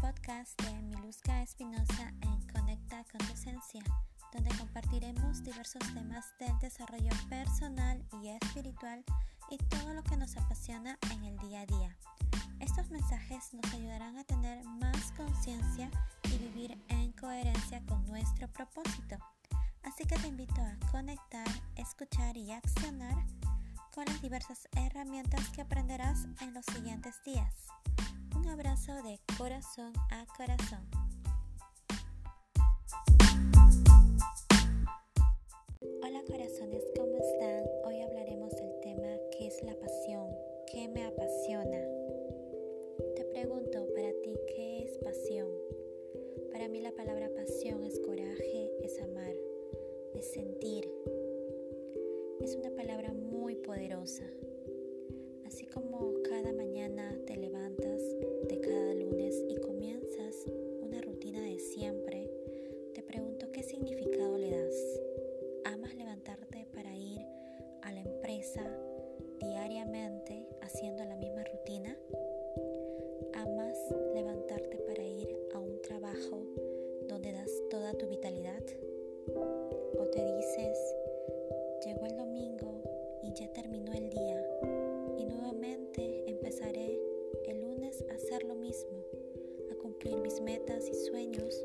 podcast de Miluska Espinosa en Conecta con tu Esencia, donde compartiremos diversos temas del desarrollo personal y espiritual y todo lo que nos apasiona en el día a día. Estos mensajes nos ayudarán a tener más conciencia y vivir en coherencia con nuestro propósito. Así que te invito a conectar, escuchar y accionar con las diversas herramientas que aprenderás en los siguientes días. Un abrazo de corazón a corazón. Hola corazones, ¿cómo están? Hoy hablaremos del tema ¿qué es la pasión? ¿Qué me apasiona? Te pregunto, para ti, ¿qué es pasión? Para mí la palabra pasión es coraje, es amar, es sentir. Es una palabra muy poderosa. Así como empresa diariamente haciendo la misma rutina? ¿Amas levantarte para ir a un trabajo donde das toda tu vitalidad? ¿O te dices, llegó el domingo y ya terminó el día y nuevamente empezaré el lunes a hacer lo mismo, a cumplir mis metas y sueños,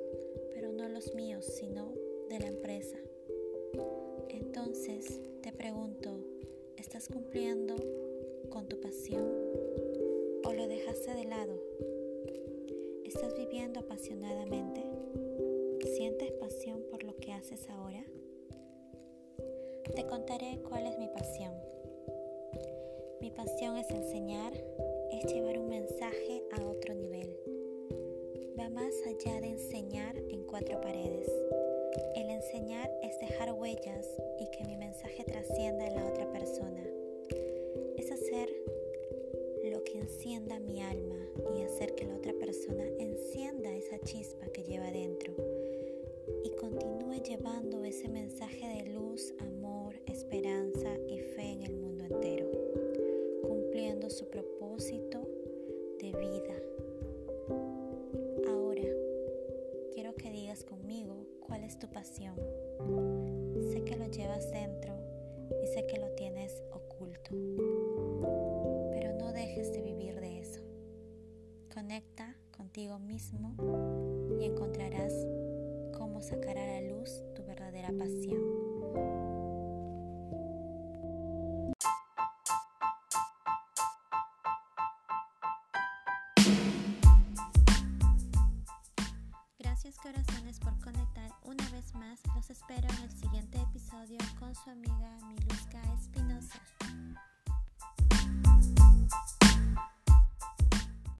¿estás cumpliendo con tu pasión o lo dejaste de lado? ¿Estás viviendo apasionadamente? ¿Sientes pasión por lo que haces ahora? Te contaré cuál es mi pasión. Mi pasión es enseñar, es llevar un mensaje a otro nivel. Va más allá de enseñar en cuatro paredes. El enseñar es dejar huellas y que encienda mi alma y hacer que la otra persona encienda esa chispa que lleva dentro y continúe llevando ese mensaje de luz, amor, esperanza y fe en el mundo entero, cumpliendo su propósito de vida. Ahora, quiero que digas conmigo cuál es tu pasión. Sé que lo llevas dentro y sé que lo tienes oculto, Conecta contigo mismo y encontrarás cómo sacar a la luz tu verdadera pasión. Gracias corazones por conectar una vez más. Los espero en el siguiente episodio con su amiga Milu.